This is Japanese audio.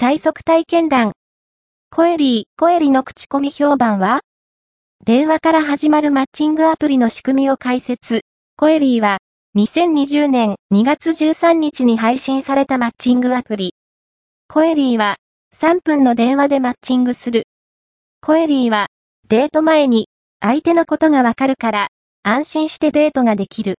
最速体験談。コエリー、コエリの口コミ評判は？電話から始まるマッチングアプリの仕組みを解説。コエリーは、2020年2月13日に配信されたマッチングアプリ。コエリーは、3分の電話でマッチングする。コエリーは、デート前に、相手のことがわかるから、安心してデートができる。